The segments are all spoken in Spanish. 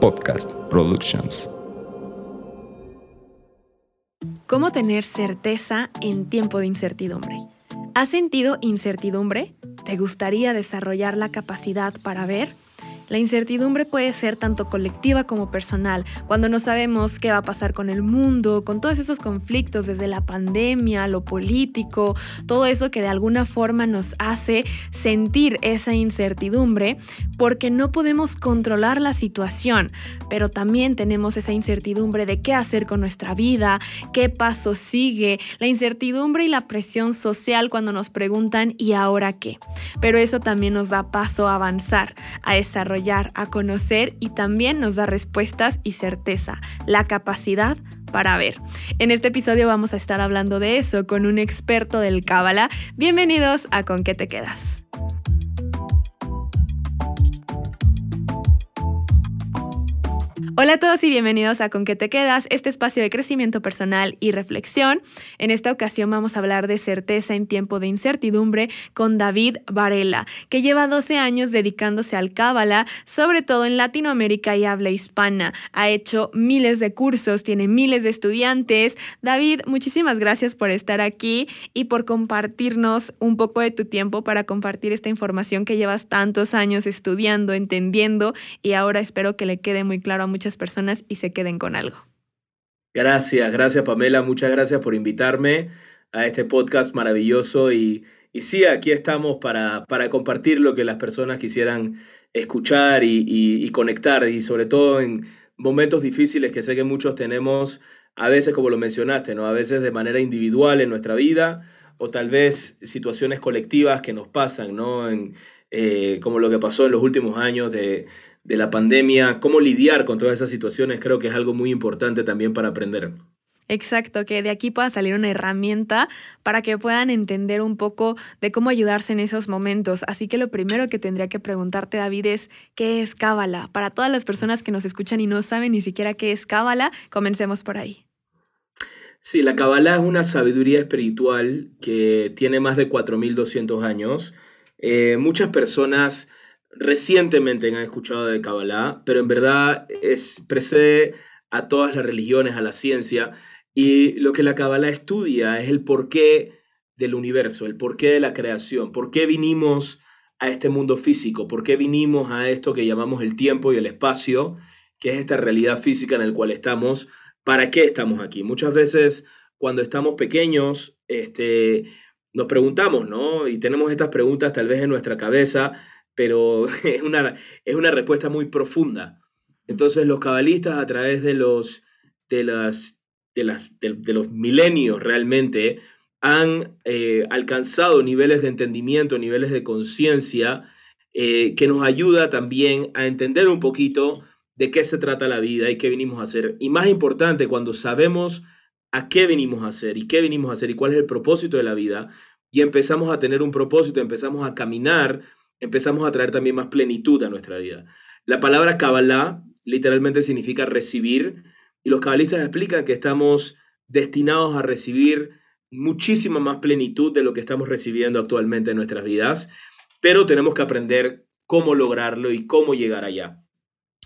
Podcast Productions. ¿Cómo tener certeza en tiempo de incertidumbre? ¿Has sentido incertidumbre? ¿Te gustaría desarrollar la capacidad para ver? La incertidumbre puede ser tanto colectiva como personal, cuando no sabemos qué va a pasar con el mundo, con todos esos conflictos desde la pandemia, lo político, todo eso que de alguna forma nos hace sentir esa incertidumbre porque no podemos controlar la situación, pero también tenemos esa incertidumbre de qué hacer con nuestra vida, qué paso sigue, la incertidumbre y la presión social cuando nos preguntan ¿y ahora qué? Pero eso también nos da paso a avanzar, a desarrollar a conocer y también nos da respuestas y certeza, la capacidad para ver. En este episodio vamos a estar hablando de eso con un experto del Cábala. Bienvenidos a Con qué te quedas. Hola a todos y bienvenidos a Con qué te quedas, este espacio de crecimiento personal y reflexión. En esta ocasión vamos a hablar de certeza en tiempo de incertidumbre con David Varela, que lleva 12 años dedicándose al Cábala, sobre todo en Latinoamérica y habla hispana. Ha hecho miles de cursos, tiene miles de estudiantes. David, muchísimas gracias por estar aquí y por compartirnos un poco de tu tiempo para compartir esta información que llevas tantos años estudiando, entendiendo y ahora espero que le quede muy claro a muchos personas y se queden con algo. Gracias, gracias Pamela, muchas gracias por invitarme a este podcast maravilloso y, y sí, aquí estamos para, para, compartir lo que las personas quisieran escuchar y, y, conectar y sobre todo en momentos difíciles que sé que muchos tenemos, a veces como lo mencionaste, ¿no? a veces de manera individual en nuestra vida o tal vez situaciones colectivas que nos pasan, ¿no? En, eh, como lo que pasó en los últimos años de, de la pandemia, cómo lidiar con todas esas situaciones, creo que es algo muy importante también para aprender. Exacto, que de aquí pueda salir una herramienta para que puedan entender un poco de cómo ayudarse en esos momentos. Así que lo primero que tendría que preguntarte, David, es ¿qué es Cábala? Para todas las personas que nos escuchan y no saben ni siquiera qué es Cábala, comencemos por ahí. Sí, la Cábala es una sabiduría espiritual que tiene más de 4.200 años. Eh, muchas personas recientemente han escuchado de Kabbalah, pero en verdad es, precede a todas las religiones, a la ciencia, y lo que la Kabbalah estudia es el porqué del universo, el porqué de la creación, por qué vinimos a este mundo físico, por qué vinimos a esto que llamamos el tiempo y el espacio, que es esta realidad física en la cual estamos, para qué estamos aquí. Muchas veces cuando estamos pequeños, este, nos preguntamos, ¿no? Y tenemos estas preguntas tal vez en nuestra cabeza, pero es una, es una respuesta muy profunda. Entonces los cabalistas a través de los, de las, de las, de, los milenios realmente han eh, alcanzado niveles de entendimiento, niveles de conciencia, eh, que nos ayuda también a entender un poquito de qué se trata la vida y qué venimos a hacer. Y más importante, cuando sabemos a qué venimos a hacer y qué venimos a hacer y cuál es el propósito de la vida, y empezamos a tener un propósito, empezamos a caminar empezamos a traer también más plenitud a nuestra vida. La palabra Kabbalah literalmente significa recibir y los cabalistas explican que estamos destinados a recibir muchísima más plenitud de lo que estamos recibiendo actualmente en nuestras vidas, pero tenemos que aprender cómo lograrlo y cómo llegar allá.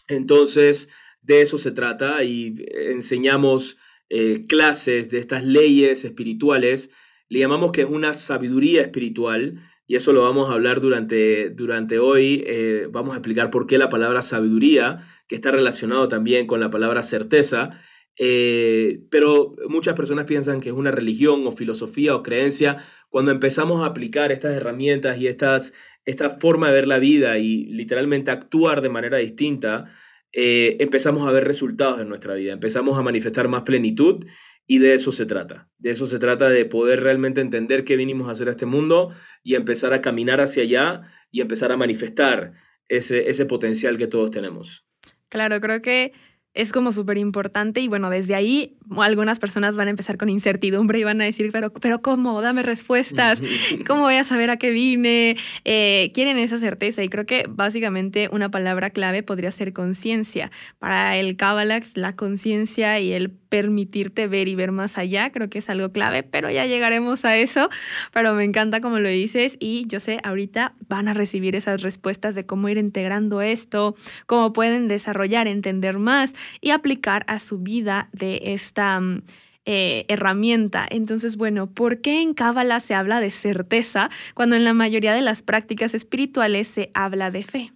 Entonces, de eso se trata y enseñamos eh, clases de estas leyes espirituales. Le llamamos que es una sabiduría espiritual y eso lo vamos a hablar durante, durante hoy. Eh, vamos a explicar por qué la palabra sabiduría, que está relacionado también con la palabra certeza, eh, pero muchas personas piensan que es una religión o filosofía o creencia. Cuando empezamos a aplicar estas herramientas y estas, esta forma de ver la vida y literalmente actuar de manera distinta, eh, empezamos a ver resultados en nuestra vida, empezamos a manifestar más plenitud y de eso se trata. De eso se trata de poder realmente entender qué vinimos a hacer a este mundo y empezar a caminar hacia allá y empezar a manifestar ese, ese potencial que todos tenemos. Claro, creo que es como súper importante y bueno, desde ahí algunas personas van a empezar con incertidumbre y van a decir, pero, pero ¿cómo? Dame respuestas, ¿cómo voy a saber a qué vine? Eh, quieren esa certeza y creo que básicamente una palabra clave podría ser conciencia. Para el Kabbalah, la conciencia y el permitirte ver y ver más allá, creo que es algo clave, pero ya llegaremos a eso, pero me encanta como lo dices y yo sé, ahorita van a recibir esas respuestas de cómo ir integrando esto, cómo pueden desarrollar, entender más y aplicar a su vida de esta... Mm, eh, herramienta. Entonces, bueno, ¿por qué en Cábala se habla de certeza cuando en la mayoría de las prácticas espirituales se habla de fe?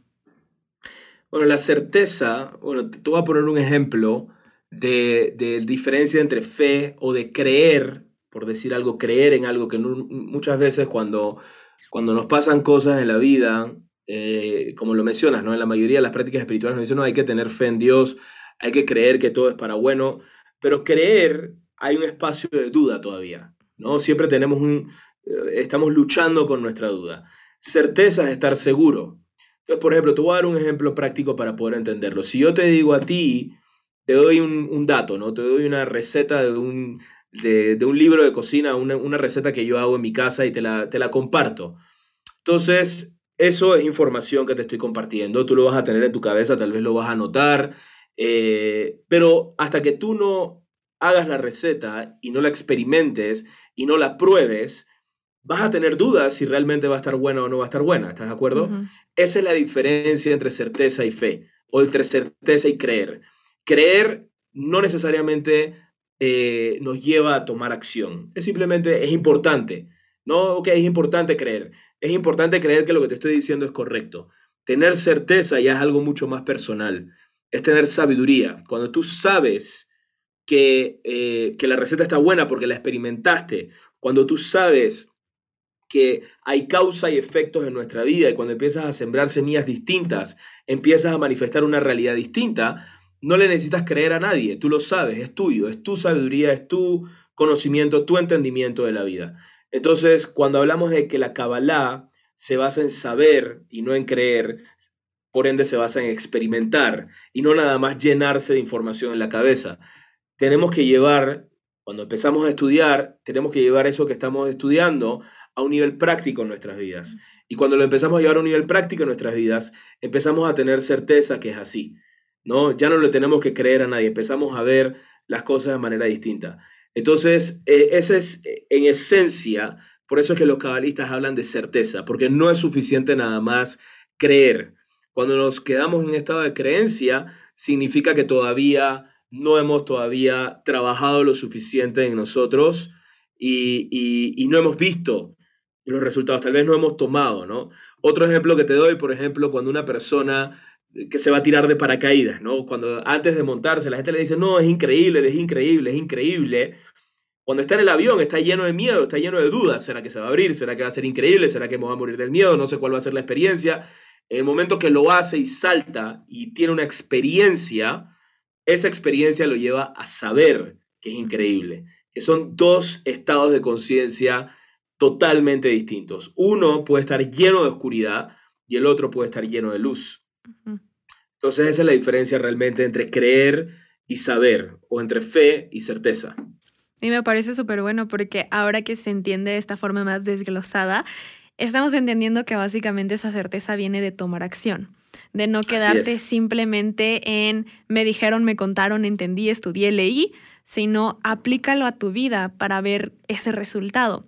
Bueno, la certeza, bueno, te voy a poner un ejemplo de, diferencia entre fe o de creer, por decir algo, creer en algo que muchas veces cuando, cuando nos pasan cosas en la vida, eh, como lo mencionas, ¿no? En la mayoría de las prácticas espirituales nos dicen, no, hay que tener fe en Dios, hay que creer que todo es para bueno, pero creer hay un espacio de duda todavía, ¿no? Siempre tenemos un, eh, estamos luchando con nuestra duda. Certeza es estar seguro. Entonces, por ejemplo, te voy a dar un ejemplo práctico para poder entenderlo. Si yo te digo a ti, te doy un, dato, ¿no? Te doy una receta de un, de, un libro de cocina, una, receta que yo hago en mi casa y te la, te la comparto. Entonces, eso es información que te estoy compartiendo. Tú lo vas a tener en tu cabeza, tal vez lo vas a anotar, eh, pero hasta que tú no hagas la receta y no la experimentes y no la pruebes, vas a tener dudas si realmente va a estar buena o no va a estar buena. ¿Estás de acuerdo? Esa es la diferencia entre certeza y fe, o entre certeza y creer. Creer no necesariamente eh, nos lleva a tomar acción. Es simplemente, es importante. No, ok, es importante creer. Es importante creer que lo que te estoy diciendo es correcto. Tener certeza ya es algo mucho más personal. Es tener sabiduría. Cuando tú sabes eh, que, la receta está buena porque la experimentaste, cuando tú sabes que hay causa y efectos en nuestra vida y cuando empiezas a sembrar semillas distintas, empiezas a manifestar una realidad distinta, no le necesitas creer a nadie, tú lo sabes, es tuyo, es tu sabiduría, es tu conocimiento, tu entendimiento de la vida. Entonces, cuando hablamos de que la Kabbalah se basa en saber y no en creer, por ende se basa en experimentar y no nada más llenarse de información en la cabeza tenemos que llevar, cuando empezamos a estudiar, tenemos que llevar eso que estamos estudiando a un nivel práctico en nuestras vidas. Y cuando lo empezamos a llevar a un nivel práctico en nuestras vidas, empezamos a tener certeza que es así. ¿No? Ya no le tenemos que creer a nadie, empezamos a ver las cosas de manera distinta. Entonces, eh, esa es eh, en esencia, por eso es que los cabalistas hablan de certeza, porque no es suficiente nada más creer. Cuando nos quedamos en estado de creencia, significa que todavía no hemos todavía trabajado lo suficiente en nosotros y, no hemos visto los resultados, tal vez no hemos tomado, ¿no? Otro ejemplo que te doy, por ejemplo, cuando una persona que se va a tirar de paracaídas, ¿no? Cuando antes de montarse la gente le dice, no, es increíble, es increíble, es increíble. Cuando está en el avión está lleno de miedo, está lleno de dudas. ¿Será que se va a abrir? ¿Será que va a ser increíble? ¿Será que me va a morir del miedo? No sé cuál va a ser la experiencia. En el momento que lo hace y salta y tiene una experiencia, esa experiencia lo lleva a saber que es increíble, que son dos estados de conciencia totalmente distintos. Uno puede estar lleno de oscuridad y el otro puede estar lleno de luz. Entonces esa es la diferencia realmente entre creer y saber, o entre fe y certeza. Y me parece súper bueno porque ahora que se entiende de esta forma más desglosada, estamos entendiendo que básicamente esa certeza viene de tomar acción de no quedarte simplemente en me dijeron, me contaron, entendí, estudié, leí, sino aplícalo a tu vida para ver ese resultado.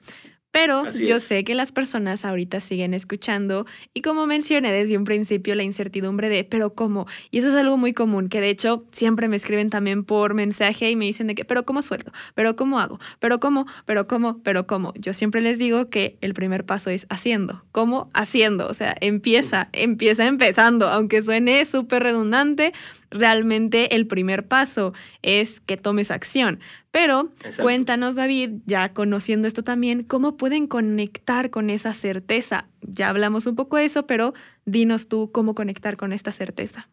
Pero yo sé que las personas ahorita siguen escuchando y como mencioné desde un principio la incertidumbre de, pero ¿cómo? Y eso es algo muy común, que de hecho siempre me escriben también por mensaje y me dicen de que, pero ¿cómo suelto? ¿Pero cómo hago? ¿Pero cómo? ¿Pero cómo? ¿Pero cómo? Yo siempre les digo que el primer paso es haciendo. ¿Cómo? Haciendo. O sea, empieza, empieza empezando, aunque suene súper redundante, realmente el primer paso es que tomes acción. Pero cuéntanos, David, ya conociendo esto también, ¿cómo pueden conectar con esa certeza? Ya hablamos un poco de eso, pero dinos tú cómo conectar con esta certeza.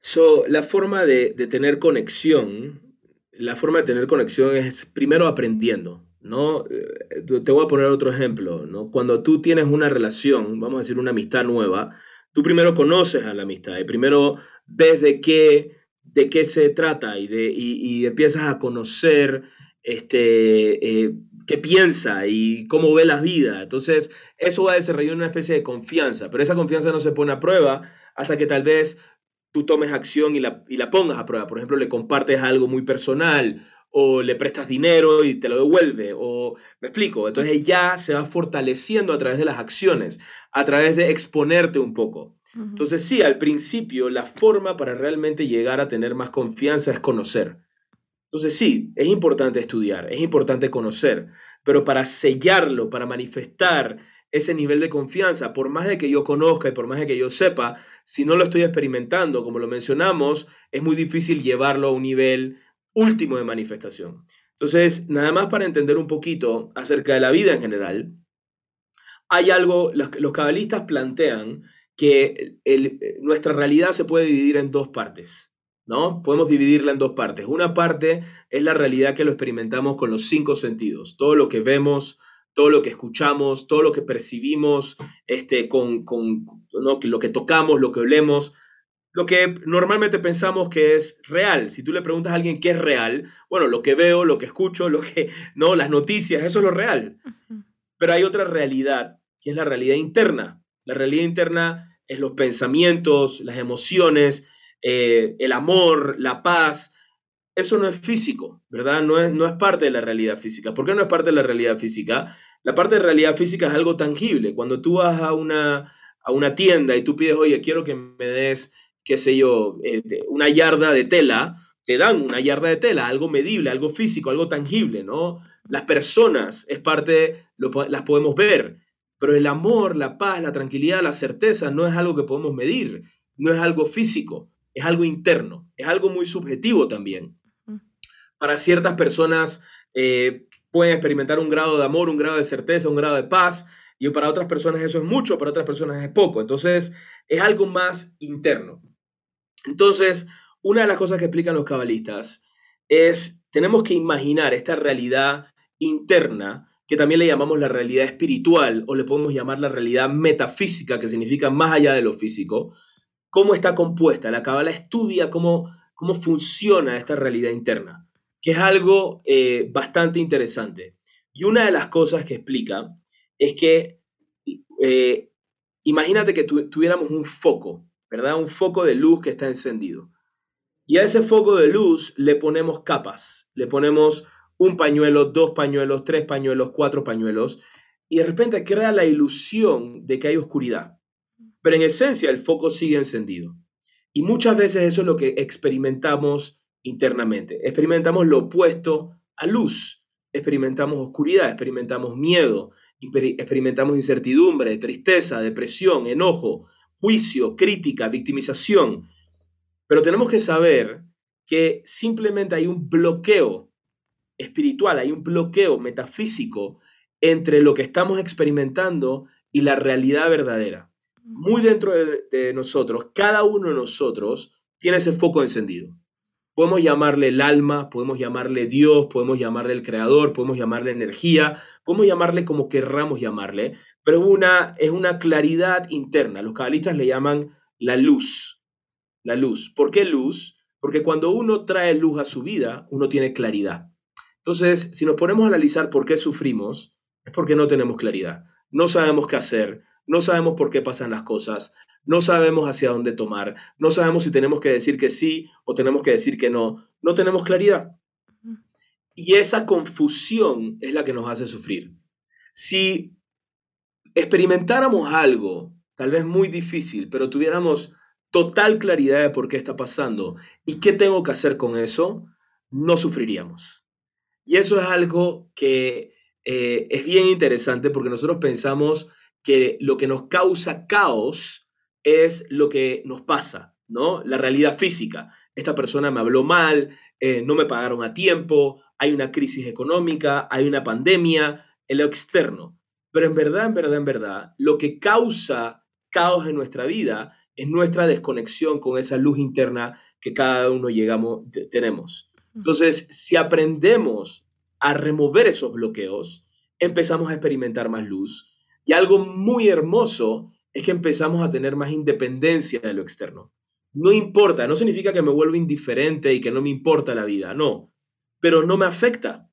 So, la forma de, tener conexión, la forma de tener conexión es primero aprendiendo, ¿no? Eh, te voy a poner otro ejemplo, ¿no? Cuando tú tienes una relación, vamos a decir una amistad nueva, tú primero conoces a la amistad y primero ves de qué, de qué se trata y, de, y, empiezas a conocer este, eh, qué piensa y cómo ve la vida. Entonces, eso va a desarrollar una especie de confianza, pero esa confianza no se pone a prueba hasta que tal vez tú tomes acción y la, y la pongas a prueba. Por ejemplo, le compartes algo muy personal o le prestas dinero y te lo devuelve, o me explico, entonces ya se va fortaleciendo a través de las acciones, a través de exponerte un poco. Entonces sí, al principio la forma para realmente llegar a tener más confianza es conocer. Entonces sí, es importante estudiar, es importante conocer, pero para sellarlo, para manifestar ese nivel de confianza, por más de que yo conozca y por más de que yo sepa, si no lo estoy experimentando, como lo mencionamos, es muy difícil llevarlo a un nivel último de manifestación. Entonces, nada más para entender un poquito acerca de la vida en general, hay algo, los, cabalistas plantean que nuestra realidad se puede dividir en dos partes, ¿no? Podemos dividirla en dos partes. Una parte es la realidad que lo experimentamos con los cinco sentidos, todo lo que vemos, todo lo que escuchamos, todo lo que percibimos, este, con, con lo que tocamos, lo que olemos, lo que normalmente pensamos que es real. Si tú le preguntas a alguien qué es real, bueno, lo que veo, lo que escucho, lo que, no, las noticias, eso es lo real. Pero hay otra realidad, que es la realidad interna. La realidad interna es los pensamientos, las emociones, eh, el amor, la paz. Eso no es físico, ¿verdad? No es, no es parte de la realidad física. ¿Por qué no es parte de la realidad física? La parte de realidad física es algo tangible. Cuando tú vas a una, a una tienda y tú pides, oye, quiero que me des qué sé yo, eh, una yarda de tela, te dan una yarda de tela, algo medible, algo físico, algo tangible, ¿no? Las personas es parte, las podemos ver, pero el amor, la paz, la tranquilidad, la certeza no es algo que podemos medir, no es algo físico, es algo interno, es algo muy subjetivo también. Para ciertas personas eh, pueden experimentar un grado de amor, un grado de certeza, un grado de paz, y para otras personas eso es mucho, para otras personas es poco. Entonces, es algo más interno. Entonces, una de las cosas que explican los cabalistas es, tenemos que imaginar esta realidad interna, que también le llamamos la realidad espiritual, o le podemos llamar la realidad metafísica, que significa más allá de lo físico, cómo está compuesta. La cabala estudia cómo, cómo funciona esta realidad interna, que es algo eh, bastante interesante. Y una de las cosas que explica es que eh, imagínate que tuviéramos un foco ¿verdad? Un foco de luz que está encendido. Y a ese foco de luz le ponemos capas, le ponemos un pañuelo, dos pañuelos, tres pañuelos, cuatro pañuelos, y de repente crea la ilusión de que hay oscuridad. Pero en esencia el foco sigue encendido. Y muchas veces eso es lo que experimentamos internamente. Experimentamos lo opuesto a luz. Experimentamos oscuridad, experimentamos miedo, experimentamos incertidumbre, tristeza, depresión, enojo, juicio, crítica, victimización. Pero tenemos que saber que simplemente hay un bloqueo espiritual, hay un bloqueo metafísico entre lo que estamos experimentando y la realidad verdadera. Muy dentro de, nosotros, cada uno de nosotros tiene ese foco encendido. Podemos llamarle el alma, podemos llamarle Dios, podemos llamarle el creador, podemos llamarle energía, podemos llamarle como querramos llamarle, pero una, es una claridad interna. Los cabalistas le llaman la luz. La luz. ¿Por qué luz? Porque cuando uno trae luz a su vida, uno tiene claridad. Entonces, si nos ponemos a analizar por qué sufrimos, es porque no tenemos claridad. No sabemos qué hacer, no sabemos por qué pasan las cosas, no sabemos hacia dónde tomar, no sabemos si tenemos que decir que sí o tenemos que decir que no, no tenemos claridad. Y esa confusión es la que nos hace sufrir. Si experimentáramos algo, tal vez muy difícil, pero tuviéramos total claridad de por qué está pasando y qué tengo que hacer con eso, no sufriríamos. Y eso es algo que eh, es bien interesante porque nosotros pensamos que lo que nos causa caos es lo que nos pasa, ¿no? La realidad física. Esta persona me habló mal, eh, no me pagaron a tiempo, hay una crisis económica, hay una pandemia, en lo externo. Pero en verdad, en verdad, en verdad, lo que causa caos en nuestra vida es nuestra desconexión con esa luz interna que cada uno llegamos, tenemos. Entonces, si aprendemos a remover esos bloqueos, empezamos a experimentar más luz. Y algo muy hermoso es que empezamos a tener más independencia de lo externo. No importa, no significa que me vuelva indiferente y que no me importa la vida, no, pero no me afecta.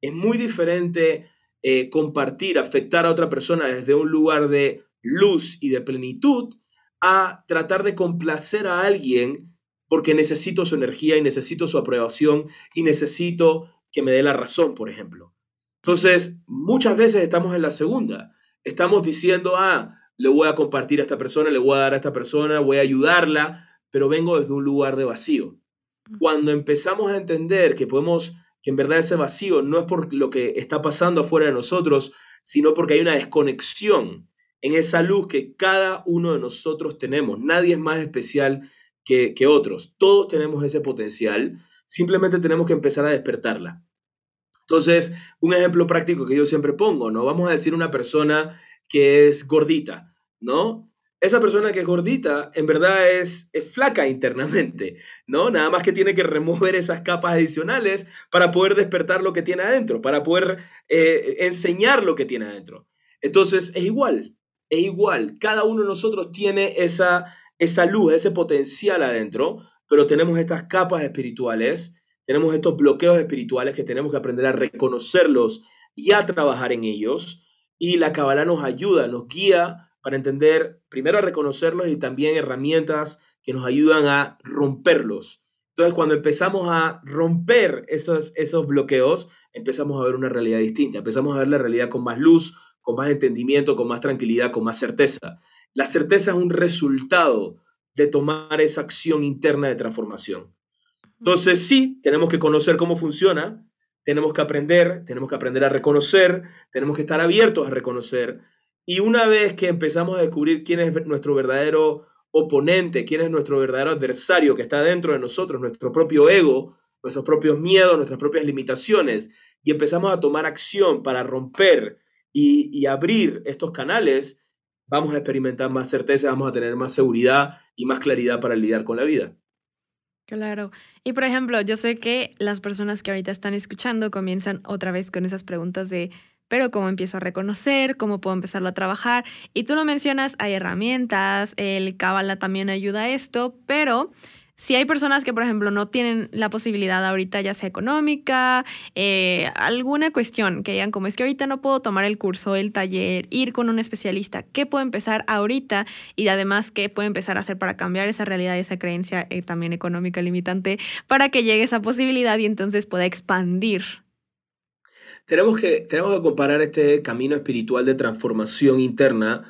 Es muy diferente eh, compartir, afectar a otra persona desde un lugar de luz y de plenitud a tratar de complacer a alguien porque necesito su energía y necesito su aprobación y necesito que me dé la razón, por ejemplo. Entonces, muchas veces estamos en la segunda. Estamos diciendo, ah, le voy a compartir a esta persona, le voy a dar a esta persona, voy a ayudarla, pero vengo desde un lugar de vacío. Cuando empezamos a entender que podemos, que en verdad ese vacío no es por lo que está pasando afuera de nosotros, sino porque hay una desconexión en esa luz que cada uno de nosotros tenemos. Nadie es más especial que, otros. Todos tenemos ese potencial. Simplemente tenemos que empezar a despertarla. Entonces, un ejemplo práctico que yo siempre pongo, ¿no? Vamos a decir una persona que es gordita, ¿no? Esa persona que es gordita en verdad es, flaca internamente, ¿no? Nada más que tiene que remover esas capas adicionales para poder despertar lo que tiene adentro, para poder eh, enseñar lo que tiene adentro. Entonces, es igual, es igual. Cada uno de nosotros tiene esa, esa luz, ese potencial adentro, pero tenemos estas capas espirituales, tenemos estos bloqueos espirituales que tenemos que aprender a reconocerlos y a trabajar en ellos. Y la Kabbalah nos ayuda, nos guía para entender, primero a reconocerlos y también herramientas que nos ayudan a romperlos. Entonces, cuando empezamos a romper esos, esos bloqueos, empezamos a ver una realidad distinta, empezamos a ver la realidad con más luz, con más entendimiento, con más tranquilidad, con más certeza. La certeza es un resultado de tomar esa acción interna de transformación. Entonces, sí, tenemos que conocer cómo funciona, tenemos que aprender, tenemos que aprender a reconocer, tenemos que estar abiertos a reconocer. Y una vez que empezamos a descubrir quién es nuestro verdadero oponente, quién es nuestro verdadero adversario que está dentro de nosotros, nuestro propio ego, nuestros propios miedos, nuestras propias limitaciones, y empezamos a tomar acción para romper y, abrir estos canales, vamos a experimentar más certeza, vamos a tener más seguridad y más claridad para lidiar con la vida. Claro. Y por ejemplo, yo sé que las personas que ahorita están escuchando comienzan otra vez con esas preguntas de, pero ¿cómo empiezo a reconocer? ¿Cómo puedo empezarlo a trabajar? Y tú lo mencionas, hay herramientas, el Kabbalah también ayuda a esto, pero si hay personas que, por ejemplo, no tienen la posibilidad ahorita, ya sea económica, eh, alguna cuestión que digan como es que ahorita no puedo tomar el curso, el taller, ir con un especialista, ¿qué puedo empezar ahorita? Y además, ¿qué puedo empezar a hacer para cambiar esa realidad, esa creencia eh, también económica limitante, para que llegue esa posibilidad y entonces pueda expandir? Tenemos que, tenemos que comparar este camino espiritual de transformación interna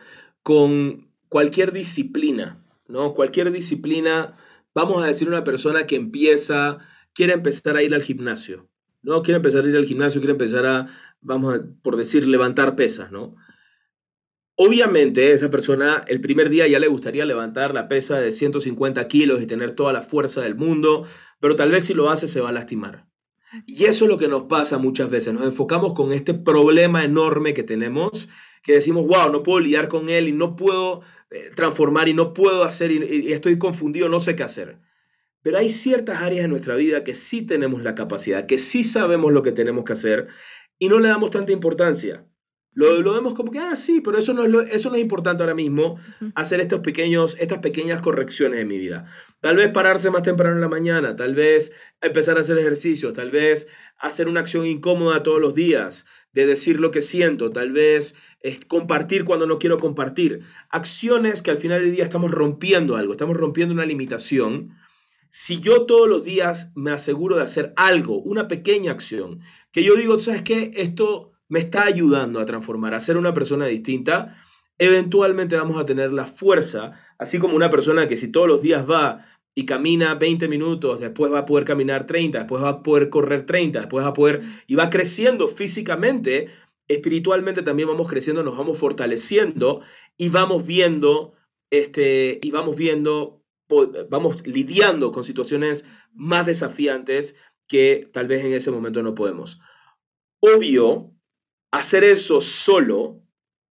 con cualquier disciplina, ¿no? Cualquier disciplina vamos a decir una persona que empieza, quiere empezar a ir al gimnasio, ¿no? Quiere empezar a ir al gimnasio, quiere empezar a, vamos a, por decir, levantar pesas, ¿no? Obviamente, esa persona el primer día ya le gustaría levantar la pesa de 150 kilos y tener toda la fuerza del mundo, pero tal vez si lo hace se va a lastimar. Y eso es lo que nos pasa muchas veces. Nos enfocamos con este problema enorme que tenemos, que decimos, wow, no puedo lidiar con él y no puedo eh, transformar y no puedo hacer y, estoy confundido, no sé qué hacer. Pero hay ciertas áreas de nuestra vida que sí tenemos la capacidad, que sí sabemos lo que tenemos que hacer y no le damos tanta importancia. Lo, lo vemos como que, ah, sí, pero eso no, es eso no es importante ahora mismo, hacer estos pequeños, estas pequeñas correcciones en mi vida. Tal vez pararse más temprano en la mañana, tal vez empezar a hacer ejercicio, tal vez hacer una acción incómoda todos los días, de decir lo que siento, tal vez es compartir cuando no quiero compartir. Acciones que al final del día estamos rompiendo algo, estamos rompiendo una limitación. Si yo todos los días me aseguro de hacer algo, una pequeña acción, que yo digo, ¿sabes qué? Esto me está ayudando a transformar, a ser una persona distinta, eventualmente vamos a tener la fuerza, así como una persona que si todos los días va y camina 20 minutos, después va a poder caminar 30, después va a poder correr 30, después va a poder, y va creciendo físicamente, espiritualmente también vamos creciendo, nos vamos fortaleciendo y vamos viendo, este, y vamos viendo, vamos lidiando con situaciones más desafiantes que tal vez en ese momento no podemos. Obvio, hacer eso solo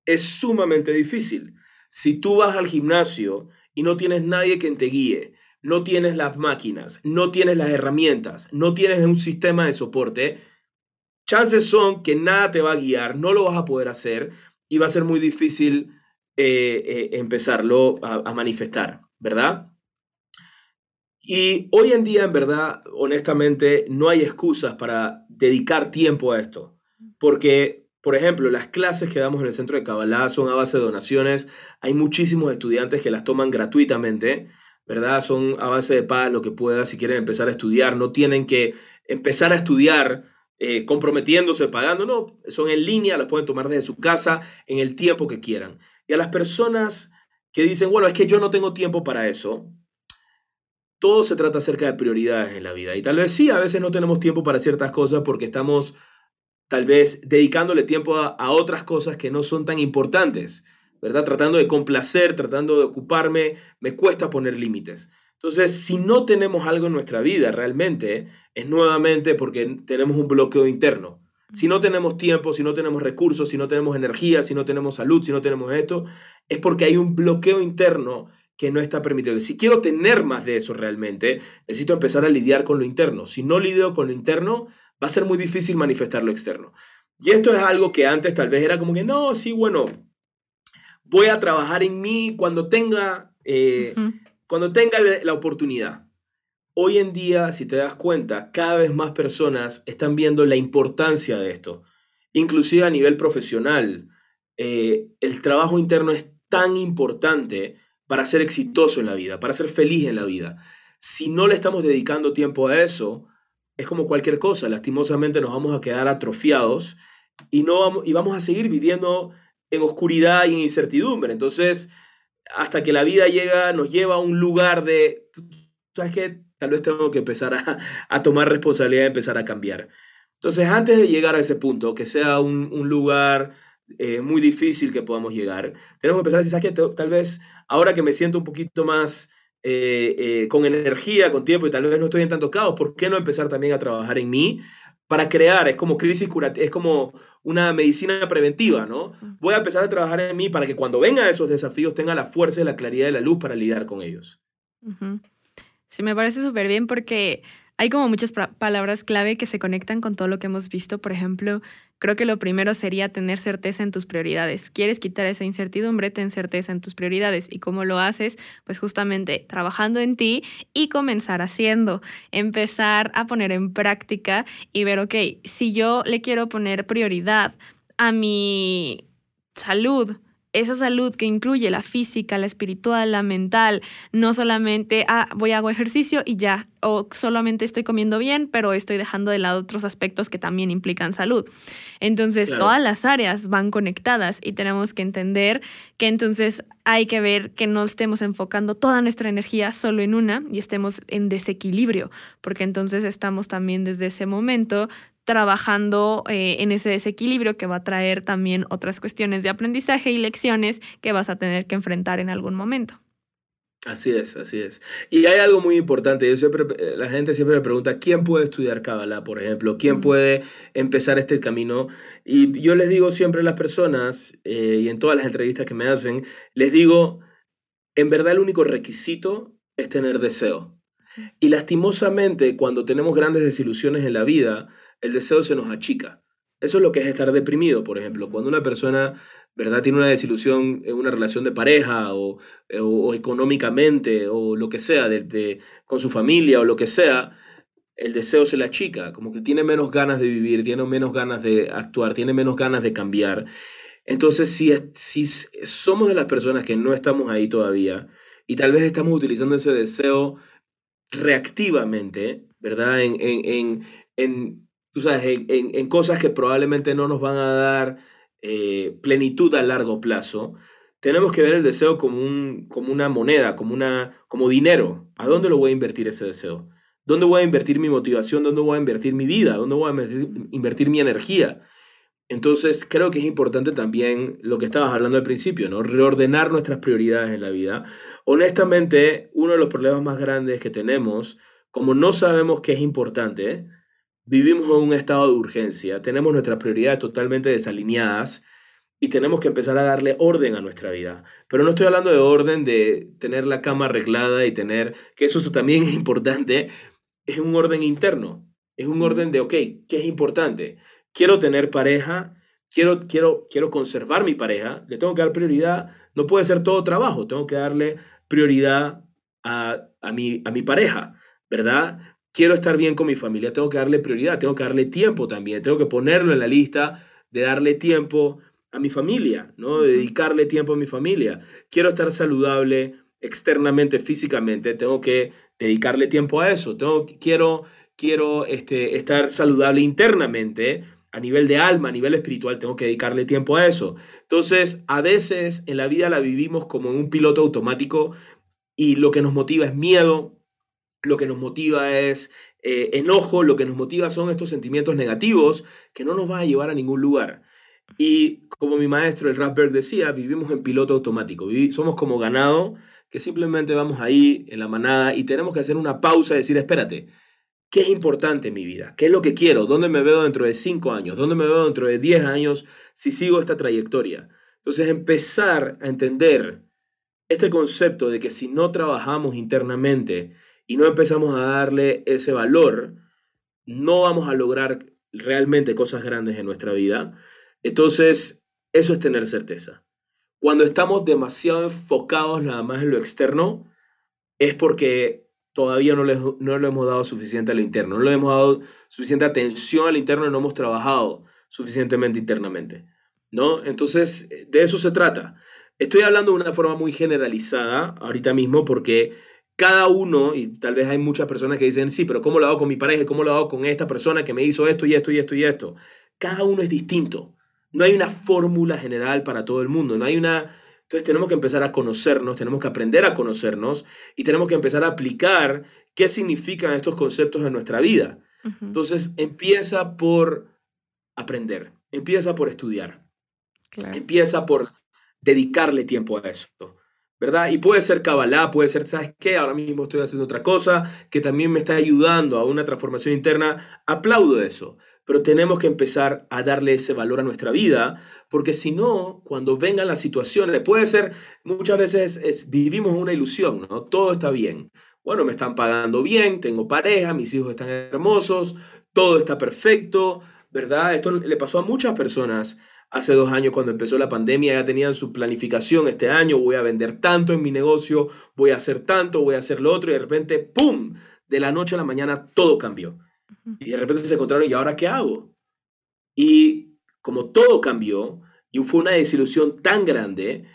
es sumamente difícil. Si tú vas al gimnasio y no tienes nadie que te guíe, no tienes las máquinas, no tienes las herramientas, no tienes un sistema de soporte, chances son que nada te va a guiar, no lo vas a poder hacer y va a ser muy difícil eh, eh, empezarlo a, manifestar, ¿verdad? Y hoy en día, en verdad, honestamente, no hay excusas para dedicar tiempo a esto, porque Por ejemplo, las clases que damos en el centro de Kabbalah son a base de donaciones. Hay muchísimos estudiantes que las toman gratuitamente, ¿verdad? Son a base de paz lo que pueda si quieren empezar a estudiar. No tienen que empezar a estudiar eh, comprometiéndose, pagando, no, son en línea, las pueden tomar desde su casa en el tiempo que quieran. Y a las personas que dicen, bueno, es que yo no tengo tiempo para eso, todo se trata acerca de prioridades en la vida. Y tal vez sí, a veces no tenemos tiempo para ciertas cosas porque estamos tal vez dedicándole tiempo a, a, otras cosas que no son tan importantes, ¿verdad? Tratando de complacer, tratando de ocuparme, me cuesta poner límites. Entonces, si no tenemos algo en nuestra vida realmente, es nuevamente porque tenemos un bloqueo interno. Si no tenemos tiempo, si no tenemos recursos, si no tenemos energía, si no tenemos salud, si no tenemos esto, es porque hay un bloqueo interno que no está permitido. Si quiero tener más de eso realmente, necesito empezar a lidiar con lo interno. Si no lidio con lo interno, va a ser muy difícil manifestar lo externo. Y esto es algo que antes tal vez era como que, no, sí, bueno, voy a trabajar en mí cuando tenga eh, cuando tenga la oportunidad. Hoy en día, si te das cuenta, cada vez más personas están viendo la importancia de esto. Inclusive a nivel profesional, eh, el trabajo interno es tan importante para ser exitoso en la vida, para ser feliz en la vida. Si no le estamos dedicando tiempo a eso, es como cualquier cosa, lastimosamente nos vamos a quedar atrofiados y, no vamos, y vamos a seguir viviendo en oscuridad y en incertidumbre. Entonces, hasta que la vida llega, nos lleva a un lugar de, ¿sabes qué? Tal vez tengo que empezar a, tomar responsabilidad y empezar a cambiar. Entonces, antes de llegar a ese punto, que sea un, lugar eh, muy difícil que podamos llegar, tenemos que empezar a decir, ¿sabes qué? Tal vez ahora que me siento un poquito más eh, eh, con energía, con tiempo y tal vez no estoy en tanto caos, ¿por qué no empezar también a trabajar en mí para crear? Es como crisis curativa, es como una medicina preventiva, ¿no? Voy a empezar a trabajar en mí para que cuando vengan esos desafíos tenga la fuerza y la claridad de la luz para lidiar con ellos. Sí, me parece súper bien porque hay como muchas palabras clave que se conectan con todo lo que hemos visto. Por ejemplo, creo que lo primero sería tener certeza en tus prioridades. ¿Quieres quitar esa incertidumbre? Ten certeza en tus prioridades. ¿Y cómo lo haces? Pues justamente trabajando en ti y comenzar haciendo. Empezar a poner en práctica y ver, ok, si yo le quiero poner prioridad a mi salud, esa salud que incluye la física, la espiritual, la mental, no solamente, ah, voy a hago ejercicio y ya, o solamente estoy comiendo bien, pero estoy dejando de lado otros aspectos que también implican salud. Entonces, todas las áreas van conectadas y tenemos que entender que entonces hay que ver que no estemos enfocando toda nuestra energía solo en una y estemos en desequilibrio, porque entonces estamos también desde ese momento trabajando eh, en ese desequilibrio que va a traer también otras cuestiones de aprendizaje y lecciones que vas a tener que enfrentar en algún momento. Así es, así es. Y hay algo muy importante. Yo siempre, eh, la gente siempre me pregunta, ¿quién puede estudiar Kabbalah, por ejemplo? ¿Quién puede empezar este camino? Y yo les digo siempre a las personas, eh, y en todas las entrevistas que me hacen, les digo, en verdad el único requisito es tener deseo. Y lastimosamente, cuando tenemos grandes desilusiones en la vida, el deseo se nos achica. Eso es lo que es estar deprimido, por ejemplo. Cuando una persona, ¿verdad?, tiene una desilusión en una relación de pareja o, económicamente o lo que sea, con su familia o lo que sea, el deseo se le achica, como que tiene menos ganas de vivir, tiene menos ganas de actuar, tiene menos ganas de cambiar. Entonces, si, si somos de las personas que no estamos ahí todavía y tal vez estamos utilizando ese deseo reactivamente, ¿verdad? en, en tú sabes, en, cosas que probablemente no nos van a dar eh, plenitud a largo plazo, tenemos que ver el deseo como, un, como una moneda, como, una, como dinero. ¿A dónde lo voy a invertir ese deseo? ¿Dónde voy a invertir mi motivación? ¿Dónde voy a invertir mi vida? ¿Dónde voy a invertir, mi energía? Entonces, creo que es importante también lo que estabas hablando al principio, ¿no? Reordenar nuestras prioridades en la vida. Honestamente, uno de los problemas más grandes que tenemos, como no sabemos qué es importante, vivimos en un estado de urgencia, tenemos nuestras prioridades totalmente desalineadas y tenemos que empezar a darle orden a nuestra vida. Pero no estoy hablando de orden de tener la cama arreglada y tener, que eso también es importante, es un orden interno, es un orden de, ok, ¿qué es importante? Quiero tener pareja, quiero, quiero, quiero conservar mi pareja, le tengo que dar prioridad, no puede ser todo trabajo, tengo que darle prioridad a, a, mi, a mi pareja, ¿verdad? Quiero estar bien con mi familia, tengo que darle prioridad, tengo que darle tiempo también, tengo que ponerlo en la lista de darle tiempo a mi familia, ¿no? De dedicarle tiempo a mi familia. Quiero estar saludable externamente, físicamente, tengo que dedicarle tiempo a eso. Tengo, quiero quiero este, estar saludable internamente, a nivel de alma, a nivel espiritual, tengo que dedicarle tiempo a eso. Entonces, a veces en la vida la vivimos como en un piloto automático y lo que nos motiva es miedo, lo que nos motiva es eh, enojo, lo que nos motiva son estos sentimientos negativos que no nos van a llevar a ningún lugar. Y como mi maestro, el Rasberg, decía, vivimos en piloto automático, somos como ganado que simplemente vamos ahí en la manada y tenemos que hacer una pausa y decir, espérate, ¿qué es importante en mi vida? ¿Qué es lo que quiero? ¿Dónde me veo dentro de cinco años? ¿Dónde me veo dentro de diez años si sigo esta trayectoria? Entonces empezar a entender este concepto de que si no trabajamos internamente y no empezamos a darle ese valor, no vamos a lograr realmente cosas grandes en nuestra vida. Entonces, eso es tener certeza. Cuando estamos demasiado enfocados nada más en lo externo, es porque todavía no le, no le hemos dado suficiente al interno, no le hemos dado suficiente atención al interno y no hemos trabajado suficientemente internamente. ¿no? Entonces, de eso se trata. Estoy hablando de una forma muy generalizada ahorita mismo porque cada uno, y tal vez hay muchas personas que dicen, sí, pero ¿cómo lo hago con mi pareja? ¿Cómo lo hago con esta persona que me hizo esto y esto y esto y esto? Cada uno es distinto. No hay una fórmula general para todo el mundo, no hay una... Entonces tenemos que empezar a conocernos, tenemos que aprender a conocernos y tenemos que empezar a aplicar qué significan estos conceptos en nuestra vida. Entonces empieza por aprender, empieza por estudiar, empieza por dedicarle tiempo a esto. ¿Verdad? Y puede ser Kabbalah, puede ser, ¿sabes qué? Ahora mismo estoy haciendo otra cosa que también me está ayudando a una transformación interna. Aplaudo eso pero tenemos que empezar a darle ese valor a nuestra vida, porque si no, cuando vengan las situaciones, puede ser, muchas veces es, vivimos una ilusión, ¿no? Todo está bien. Bueno, me están pagando bien, tengo pareja, mis hijos están hermosos, todo está perfecto, ¿verdad? Esto le pasó a muchas personas hace dos años cuando empezó la pandemia, ya tenían su planificación este año, voy a vender tanto en mi negocio, voy a hacer tanto, voy a hacer lo otro, y de repente, ¡pum! De la noche a la mañana todo cambió. Y de repente se encontraron, ¿y ahora qué hago? Y como todo cambió, y fue una desilusión tan grande,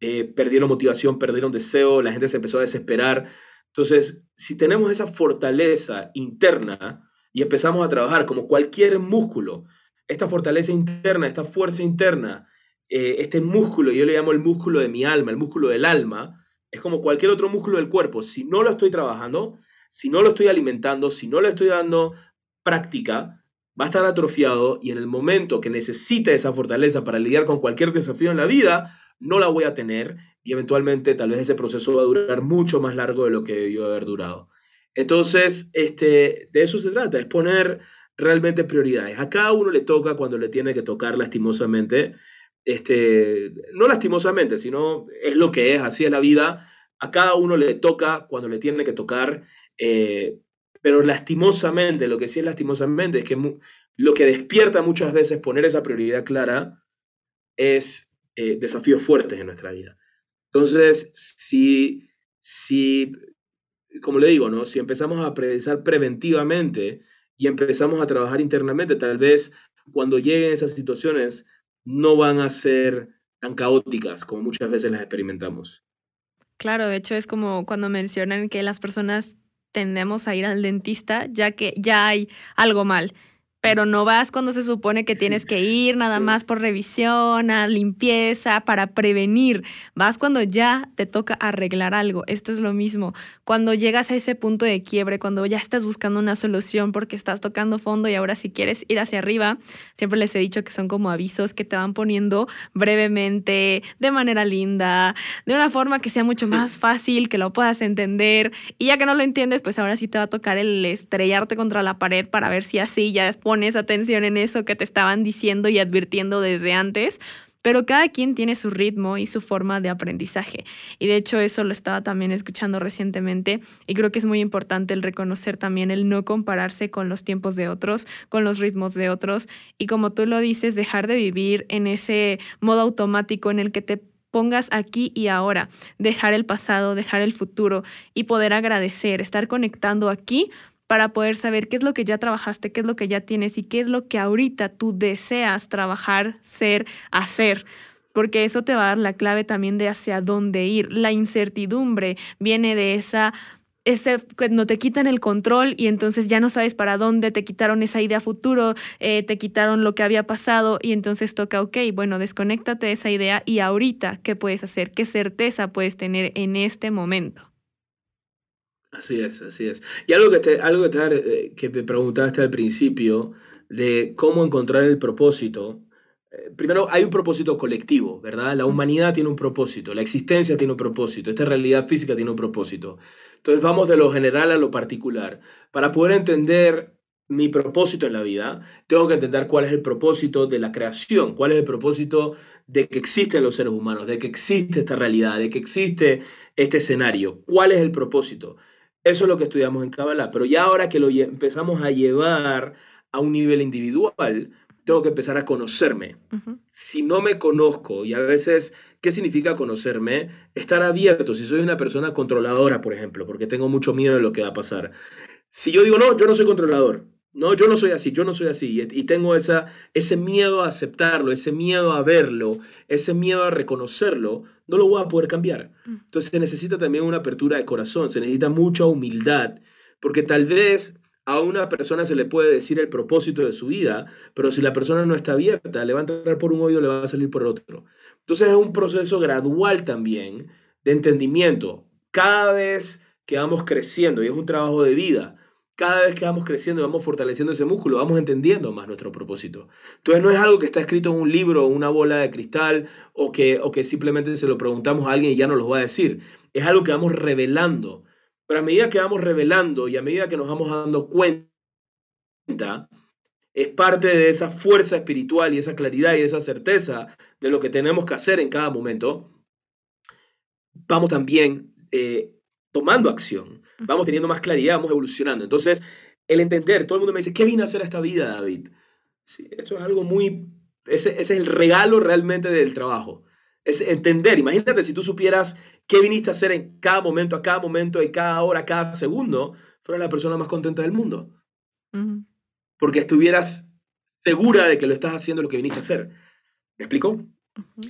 eh, perdieron motivación, perdieron deseo, la gente se empezó a desesperar. Entonces, si tenemos esa fortaleza interna y empezamos a trabajar como cualquier músculo, esta fortaleza interna, esta fuerza interna, eh, este músculo, yo le llamo el músculo de mi alma, el músculo del alma, es como cualquier otro músculo del cuerpo. Si no lo estoy trabajando, si no lo estoy alimentando, si no le estoy dando práctica, va a estar atrofiado y en el momento que necesite esa fortaleza para lidiar con cualquier desafío en la vida, no la voy a tener y eventualmente tal vez ese proceso va a durar mucho más largo de lo que debió haber durado. Entonces, este, de eso se trata, es poner realmente prioridades. A cada uno le toca cuando le tiene que tocar lastimosamente, este, no lastimosamente, sino es lo que es, así es la vida. A cada uno le toca cuando le tiene que tocar eh, pero lastimosamente, lo que sí es lastimosamente es que lo que despierta muchas veces poner esa prioridad clara es eh, desafíos fuertes en nuestra vida. Entonces, si, si, como le digo, ¿no? si empezamos a pensar preventivamente y empezamos a trabajar internamente, tal vez cuando lleguen esas situaciones no van a ser tan caóticas como muchas veces las experimentamos. Claro, de hecho es como cuando mencionan que las personas tendemos a ir al dentista ya que ya hay algo mal pero no vas cuando se supone que tienes que ir nada más por revisión, a limpieza, para prevenir. Vas cuando ya te toca arreglar algo. Esto es lo mismo. Cuando llegas a ese punto de quiebre, cuando ya estás buscando una solución porque estás tocando fondo y ahora si quieres ir hacia arriba, siempre les he dicho que son como avisos que te van poniendo brevemente, de manera linda, de una forma que sea mucho más fácil, que lo puedas entender. Y ya que no lo entiendes, pues ahora sí te va a tocar el estrellarte contra la pared para ver si así ya después pones atención en eso que te estaban diciendo y advirtiendo desde antes, pero cada quien tiene su ritmo y su forma de aprendizaje. Y de hecho eso lo estaba también escuchando recientemente y creo que es muy importante el reconocer también el no compararse con los tiempos de otros, con los ritmos de otros y como tú lo dices, dejar de vivir en ese modo automático en el que te pongas aquí y ahora, dejar el pasado, dejar el futuro y poder agradecer, estar conectando aquí para poder saber qué es lo que ya trabajaste, qué es lo que ya tienes y qué es lo que ahorita tú deseas trabajar, ser, hacer porque eso te va a dar la clave también de hacia dónde ir. La incertidumbre viene de esa ese, cuando te quitan el control y entonces ya no sabes para dónde, te quitaron esa idea futuro, eh, te quitaron lo que había pasado y entonces toca, ok, bueno, desconéctate de esa idea y ahorita, ¿qué puedes hacer? ¿Qué certeza puedes tener en este momento? Así es, así es. Y algo que te, algo que te, eh, que te preguntaste al principio de cómo encontrar el propósito, eh, primero hay un propósito colectivo, ¿verdad? La humanidad tiene un propósito, la existencia tiene un propósito, esta realidad física tiene un propósito. Entonces vamos de lo general a lo particular. Para poder entender mi propósito en la vida, tengo que entender cuál es el propósito de la creación, cuál es el propósito de que existen los seres humanos, de que existe esta realidad, de que existe este escenario, cuál es el propósito. Eso es lo que estudiamos en Kabbalah, pero ya ahora que lo empezamos a llevar a un nivel individual, tengo que empezar a conocerme. Si no me conozco, y a veces, ¿qué significa conocerme? Estar abierto. Si soy una persona controladora, por ejemplo, porque tengo mucho miedo de lo que va a pasar. Si yo digo, no, yo no soy controlador, no, yo no soy así, yo no soy así, y tengo esa, ese miedo a aceptarlo, ese miedo a verlo, ese miedo a reconocerlo, no lo voy a poder cambiar. Mm. Entonces se necesita también una apertura de corazón, se necesita mucha humildad, porque tal vez a una persona se le puede decir el propósito de su vida, pero si la persona no está abierta, le va a entrar por un oído, le va a salir por otro. Entonces es un proceso gradual también de entendimiento. Cada vez que vamos creciendo, y es un trabajo de vida, cada vez que vamos creciendo y vamos fortaleciendo ese músculo, vamos entendiendo más nuestro propósito. Entonces no es algo que está escrito en un libro o una bola de cristal o que, o que simplemente se lo preguntamos a alguien y ya nos lo va a decir. Es algo que vamos revelando pero a medida que vamos revelando y a medida que nos vamos dando cuenta, es parte de esa fuerza espiritual y esa claridad y esa certeza de lo que tenemos que hacer en cada momento, vamos también eh, tomando acción, vamos teniendo más claridad, vamos evolucionando. Entonces, el entender, todo el mundo me dice, ¿qué vine a hacer a esta vida, David? Sí, eso es algo muy, ese, ese es el regalo realmente del trabajo. Es entender, imagínate si tú supieras qué viniste a hacer en cada momento, a cada momento, en cada hora, cada segundo, fueras la persona más contenta del mundo. Porque estuvieras segura de que lo estás haciendo lo que viniste a hacer. ¿Me explico?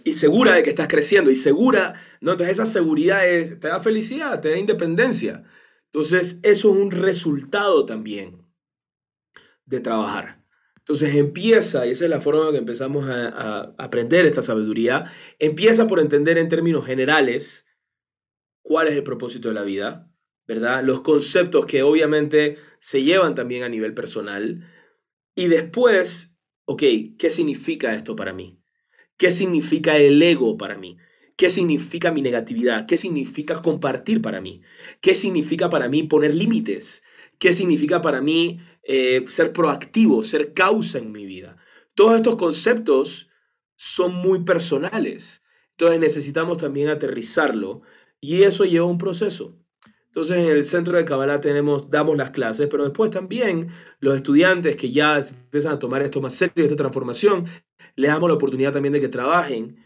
Y segura de que estás creciendo y segura, ¿no? Entonces esa seguridad te da felicidad, te da independencia. Entonces eso es un resultado también de trabajar. Entonces empieza, y esa es la forma en que empezamos a, aprender esta sabiduría, empieza por entender en términos generales cuál es el propósito de la vida, ¿verdad? Los conceptos que obviamente se llevan también a nivel personal. Y después, ok, ¿qué significa esto para mí? ¿Qué significa el ego para mí? ¿Qué significa mi negatividad? ¿Qué significa compartir para mí? ¿Qué significa para mí poner límites? ¿Qué significa para mí eh, ser proactivo, ser causa en mi vida. Todos estos conceptos son muy personales. Entonces necesitamos también aterrizarlo y eso lleva un proceso. Entonces en el centro de Kabbalah tenemos, damos las clases, pero después también los estudiantes que ya empiezan a tomar esto más serio, esta transformación, les damos la oportunidad también de que trabajen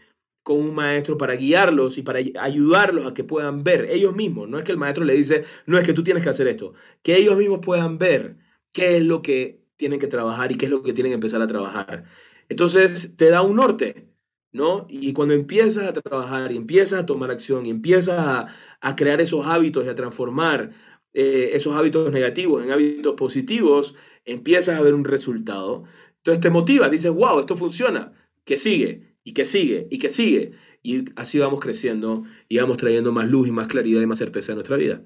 con un maestro para guiarlos y para ayudarlos a que puedan ver ellos mismos. No es que el maestro le dice, no es que tú tienes que hacer esto, que ellos mismos puedan ver qué es lo que tienen que trabajar y qué es lo que tienen que empezar a trabajar. Entonces te da un norte, ¿no? Y cuando empiezas a trabajar y empiezas a tomar acción y empiezas a, crear esos hábitos y a transformar eh, esos hábitos negativos en hábitos positivos, empiezas a ver un resultado. Entonces te motiva, dices, wow, esto funciona, que sigue, y que sigue, y que sigue. Y así vamos creciendo y vamos trayendo más luz y más claridad y más certeza a nuestra vida.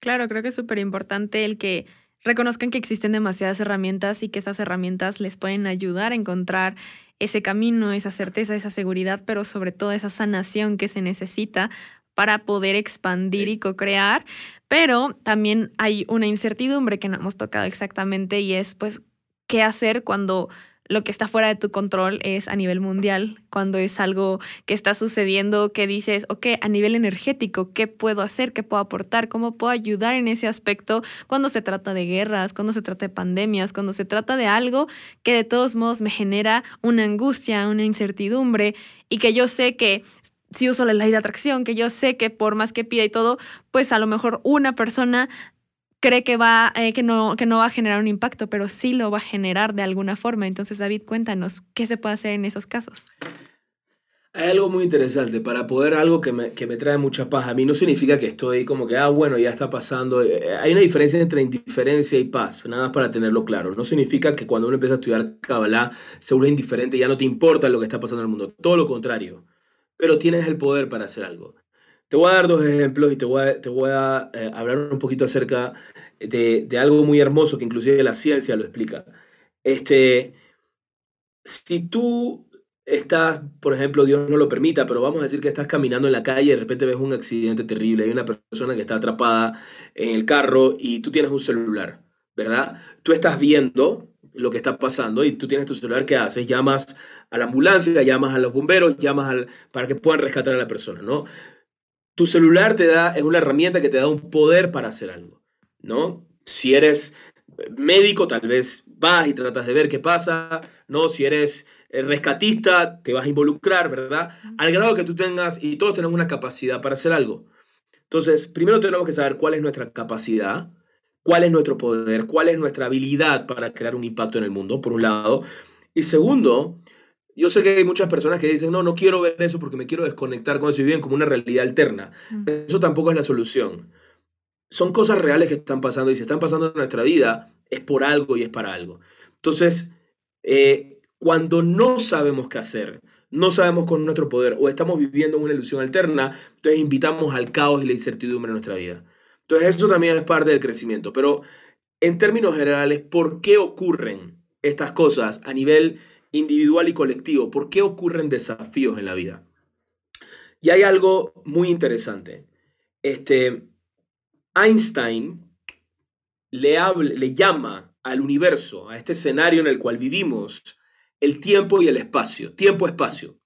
Claro, creo que es súper importante el que reconozcan que existen demasiadas herramientas y que esas herramientas les pueden ayudar a encontrar ese camino, esa certeza, esa seguridad, pero sobre todo esa sanación que se necesita para poder expandir y co-crear. Pero también hay una incertidumbre que no hemos tocado exactamente y es pues qué hacer cuando lo que está fuera de tu control es a nivel mundial, cuando es algo que está sucediendo, que dices, ok, a nivel energético, ¿qué puedo hacer? ¿Qué puedo aportar? ¿Cómo puedo ayudar en ese aspecto cuando se trata de guerras, cuando se trata de pandemias, cuando se trata de algo que de todos modos me genera una angustia, una incertidumbre y que yo sé que si uso la ley de atracción, que yo sé que por más que pida y todo, pues a lo mejor una persona cree que, va, eh, que, no, que no va a generar un impacto, pero sí lo va a generar de alguna forma. Entonces, David, cuéntanos, ¿qué se puede hacer en esos casos? Hay algo muy interesante, para poder algo que me, que me, trae mucha paz. A mí no significa que estoy como que, ah, bueno, ya está pasando. Eh, hay una diferencia entre indiferencia y paz, nada más para tenerlo claro. No significa que cuando uno empieza a estudiar Kabbalah se vuelve indiferente, ya no te importa lo que está pasando en el mundo. Todo lo contrario. Pero tienes el poder para hacer algo. Te voy a dar dos ejemplos y te voy a, te voy a eh, hablar un poquito acerca de, de, algo muy hermoso que inclusive la ciencia lo explica. Este, si tú estás, por ejemplo, Dios no lo permita, pero vamos a decir que estás caminando en la calle y de repente ves un accidente terrible, hay una persona que está atrapada en el carro y tú tienes un celular, ¿verdad? Tú estás viendo lo que está pasando y tú tienes tu celular, ¿qué haces? Llamas a la ambulancia, llamas a los bomberos, llamas al, para que puedan rescatar a la persona, ¿no? Tu celular te da, es una herramienta que te da un poder para hacer algo, ¿no? Si eres médico, tal vez vas y tratas de ver qué pasa, ¿no? Si eres rescatista, te vas a involucrar, ¿verdad? Al grado que tú tengas, y todos tenemos una capacidad para hacer algo. Entonces, primero tenemos que saber cuál es nuestra capacidad, cuál es nuestro poder, cuál es nuestra habilidad para crear un impacto en el mundo, por un lado. Y segundo, yo sé que hay muchas personas que dicen, no, no quiero ver eso porque me quiero desconectar con eso y viven como una realidad alterna. Eso tampoco es la solución. Son cosas reales que están pasando y si están pasando en nuestra vida, es por algo y es para algo. Entonces, eh, cuando no sabemos qué hacer, no sabemos con nuestro poder o estamos viviendo una ilusión alterna, entonces invitamos al caos y la incertidumbre en nuestra vida. Entonces eso también es parte del crecimiento. Pero en términos generales, ¿por qué ocurren estas cosas a nivel individual y colectivo? ¿Por qué ocurren desafíos en la vida? Y hay algo muy interesante. Este, Einstein le, le llama al universo, a este escenario en el cual vivimos, el tiempo y el espacio. Tiempo-espacio.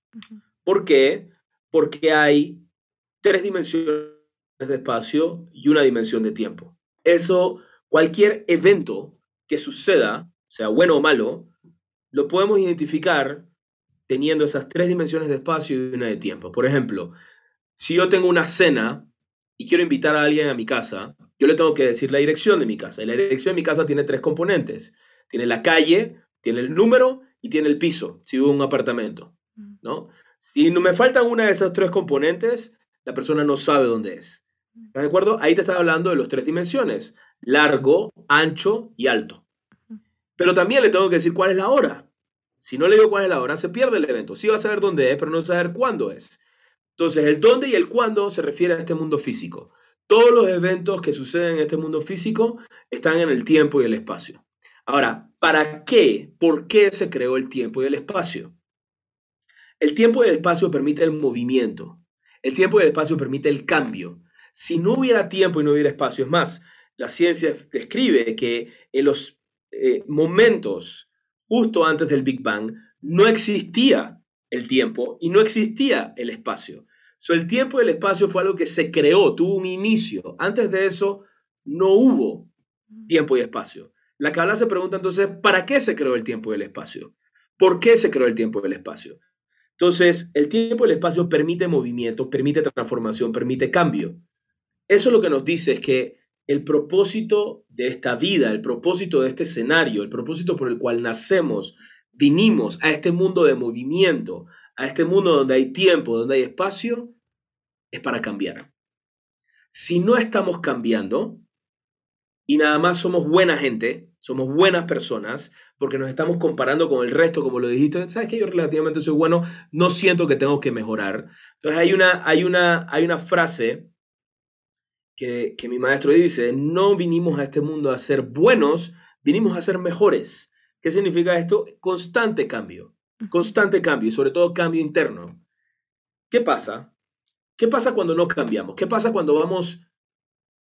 ¿Por qué? Porque hay tres dimensiones de espacio y una dimensión de tiempo. Eso, cualquier evento que suceda, sea bueno o malo, lo podemos identificar teniendo esas tres dimensiones de espacio y una de tiempo. Por ejemplo, si yo tengo una cena y quiero invitar a alguien a mi casa, yo le tengo que decir la dirección de mi casa. Y la dirección de mi casa tiene tres componentes. Tiene la calle, tiene el número y tiene el piso, si hubo un apartamento, mm. ¿no? Si no me faltan una de esas tres componentes, la persona no sabe dónde es. Mm. ¿Estás de acuerdo? Ahí te está hablando de las tres dimensiones, largo, ancho y alto. Pero también le tengo que decir cuál es la hora. Si no le digo cuál es la hora, se pierde el evento. Sí va a saber dónde es, pero no va a saber cuándo es. Entonces, el dónde y el cuándo se refiere a este mundo físico. Todos los eventos que suceden en este mundo físico están en el tiempo y el espacio. Ahora, ¿para qué? ¿Por qué se creó el tiempo y el espacio? El tiempo y el espacio permite el movimiento. El tiempo y el espacio permite el cambio. Si no hubiera tiempo y no hubiera espacio, es más, la ciencia describe que en los eh, momentos justo antes del Big Bang no existía el tiempo y no existía el espacio. So, el tiempo y el espacio fue algo que se creó, tuvo un inicio. Antes de eso no hubo tiempo y espacio. La Kabbalah se pregunta entonces, ¿para qué se creó el tiempo y el espacio? ¿Por qué se creó el tiempo y el espacio? Entonces, el tiempo y el espacio permite movimiento, permite transformación, permite cambio. Eso lo que nos dice es que el propósito de esta vida, el propósito de este escenario, el propósito por el cual nacemos, vinimos a este mundo de movimiento, a este mundo donde hay tiempo, donde hay espacio, es para cambiar. Si no estamos cambiando y nada más somos buena gente, somos buenas personas porque nos estamos comparando con el resto, como lo dijiste, sabes que yo relativamente soy bueno, no siento que tengo que mejorar. Entonces hay una, hay una, hay una frase que, que mi maestro dice, no vinimos a este mundo a ser buenos, vinimos a ser mejores. ¿Qué significa esto? Constante cambio, constante cambio y sobre todo cambio interno. ¿Qué pasa? ¿Qué pasa cuando no cambiamos? ¿Qué pasa cuando vamos,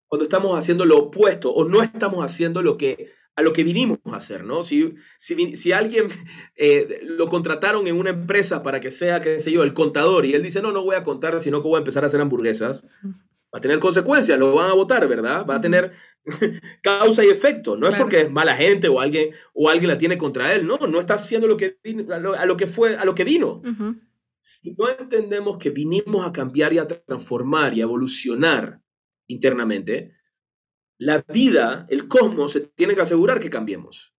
cuando estamos haciendo lo opuesto o no estamos haciendo lo que a lo que vinimos a hacer, ¿no? Si, si, si alguien eh, lo contrataron en una empresa para que sea, qué sé yo, el contador, y él dice, no, no voy a contar, sino que voy a empezar a hacer hamburguesas, va a tener consecuencias, lo van a votar, ¿verdad? Va a tener causa y efecto. No es porque es mala gente o alguien, o alguien la tiene contra él, no, no está haciendo lo que, a lo, que fue, a lo que vino. Si no entendemos que vinimos a cambiar y a transformar y a evolucionar internamente, la vida, el cosmos, se tiene que asegurar que cambiemos.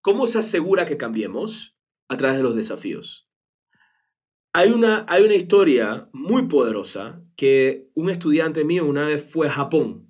¿Cómo se asegura que cambiemos? A través de los desafíos. Hay una, hay una historia muy poderosa que un estudiante mío una vez fue a Japón.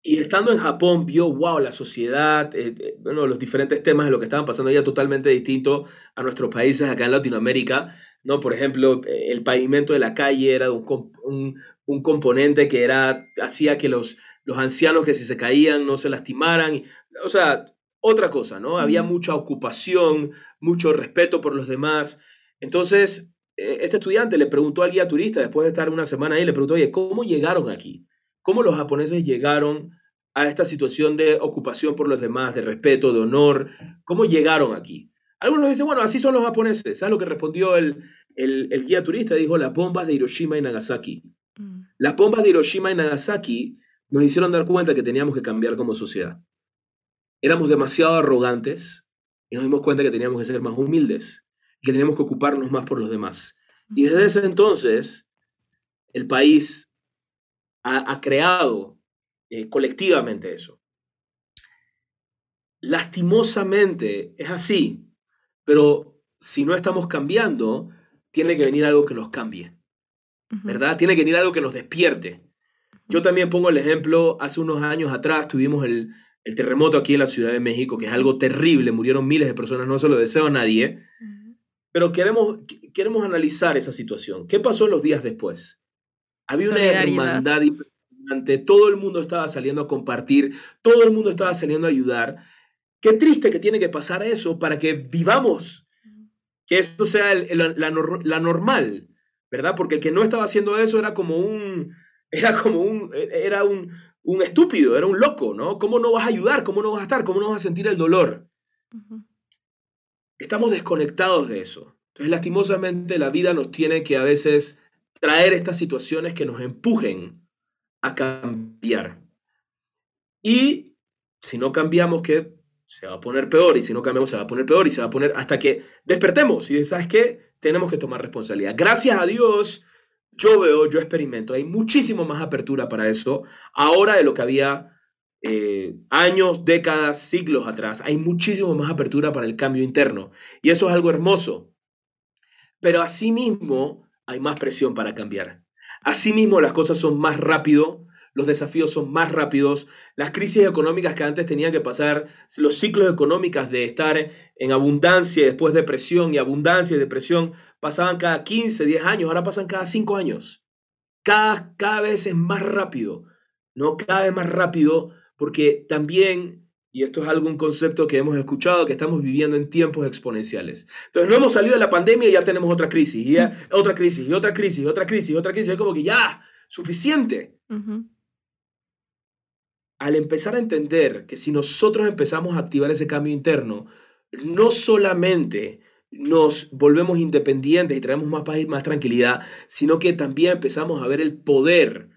Y estando en Japón vio, wow, la sociedad, eh, eh, bueno, los diferentes temas de lo que estaban pasando allá totalmente distinto a nuestros países acá en Latinoamérica. ¿no? Por ejemplo, eh, el pavimento de la calle era un, un, un componente que era, hacía que los, los ancianos que si se caían no se lastimaran. O sea, otra cosa, ¿no? Había mucha ocupación, mucho respeto por los demás. Entonces, este estudiante le preguntó al guía turista, después de estar una semana ahí, le preguntó, oye, ¿cómo llegaron aquí? cómo los japoneses llegaron a esta situación de ocupación por los demás, de respeto, de honor, cómo llegaron aquí. Algunos dicen, bueno, así son los japoneses. ¿Sabes lo que respondió el, el, guía turista? Dijo, las bombas de Hiroshima y Nagasaki. Mm. Las bombas de Hiroshima y Nagasaki nos hicieron dar cuenta que teníamos que cambiar como sociedad. Éramos demasiado arrogantes y nos dimos cuenta que teníamos que ser más humildes y que teníamos que ocuparnos más por los demás. Y desde ese entonces, el país ha, creado eh, colectivamente eso. Lastimosamente es así, pero si no estamos cambiando, tiene que venir algo que nos cambie, ¿verdad? Tiene que venir algo que nos despierte. Yo también pongo el ejemplo, hace unos años atrás tuvimos el, terremoto aquí en la Ciudad de México, que es algo terrible, murieron miles de personas, no se lo deseo a nadie, pero queremos, queremos analizar esa situación. ¿Qué pasó los días después? Había una hermandad impresionante, todo el mundo estaba saliendo a compartir, todo el mundo estaba saliendo a ayudar. Qué triste que tiene que pasar eso para que vivamos, que esto sea la, normal, ¿verdad? Porque el que no estaba haciendo eso era como un, era como un, era un, un estúpido, era un loco, ¿no? ¿Cómo no vas a ayudar? ¿Cómo no vas a estar? ¿Cómo no vas a sentir el dolor? Estamos desconectados de eso. Entonces, lastimosamente, la vida nos tiene que a veces traer estas situaciones que nos empujen a cambiar. Y si no cambiamos, que se va a poner peor, y si no cambiamos, se va a poner peor, y se va a poner hasta que despertemos. Y sabes qué, tenemos que tomar responsabilidad. Gracias a Dios, yo veo, yo experimento, hay muchísimo más apertura para eso ahora de lo que había eh, años, décadas, siglos atrás. Hay muchísimo más apertura para el cambio interno. Y eso es algo hermoso. Pero asimismo, hay más presión para cambiar. Asimismo, las cosas son más rápido, los desafíos son más rápidos, las crisis económicas que antes tenían que pasar, los ciclos económicos de estar en abundancia y después depresión y abundancia y depresión, pasaban cada 15, 10 años, ahora pasan cada 5 años. Cada, cada vez es más rápido, ¿no? Cada vez más rápido porque también y esto es algún concepto que hemos escuchado, que estamos viviendo en tiempos exponenciales. Entonces, no hemos salido de la pandemia y ya tenemos otra crisis, y otra crisis, y otra crisis, y otra crisis, y otra crisis. Es como que ya, suficiente. Al empezar a entender que si nosotros empezamos a activar ese cambio interno, no solamente nos volvemos independientes y traemos más paz y más tranquilidad, sino que también empezamos a ver el poder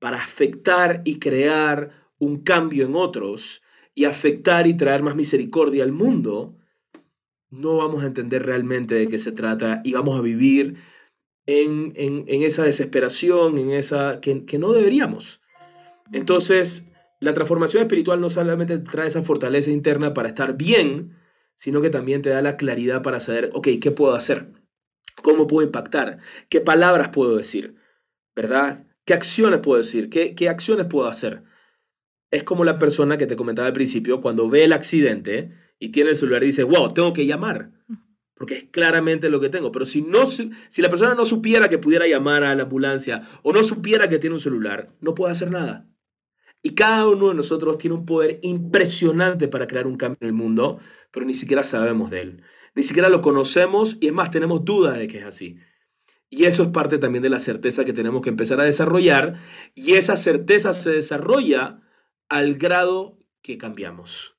para afectar y crear un cambio en otros y afectar y traer más misericordia al mundo, no vamos a entender realmente de qué se trata y vamos a vivir en, esa desesperación, en esa que, que no deberíamos. Entonces, la transformación espiritual no solamente trae esa fortaleza interna para estar bien, sino que también te da la claridad para saber, ok, ¿qué puedo hacer? ¿Cómo puedo impactar? ¿Qué palabras puedo decir? ¿Verdad? ¿Qué acciones puedo decir? ¿Qué, qué acciones puedo hacer? Es como la persona que te comentaba al principio, cuando ve el accidente y tiene el celular y dice, wow, tengo que llamar, porque es claramente lo que tengo. Pero si, no, si la persona no supiera que pudiera llamar a la ambulancia o no supiera que tiene un celular, no puede hacer nada. Y cada uno de nosotros tiene un poder impresionante para crear un cambio en el mundo, pero ni siquiera sabemos de él. Ni siquiera lo conocemos y es más, tenemos dudas de que es así. Y eso es parte también de la certeza que tenemos que empezar a desarrollar. Y esa certeza se desarrolla al grado que cambiamos.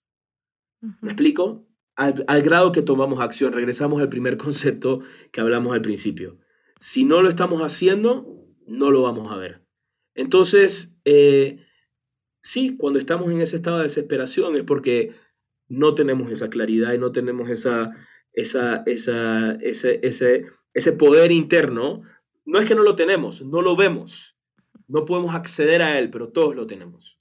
¿Me explico? Al, grado que tomamos acción. Regresamos al primer concepto que hablamos al principio. Si no lo estamos haciendo, no lo vamos a ver. Entonces, eh, sí, cuando estamos en ese estado de desesperación es porque no tenemos esa claridad y no tenemos esa, esa, esa, ese, ese, ese poder interno. No es que no lo tenemos, no lo vemos. No podemos acceder a él, pero todos lo tenemos.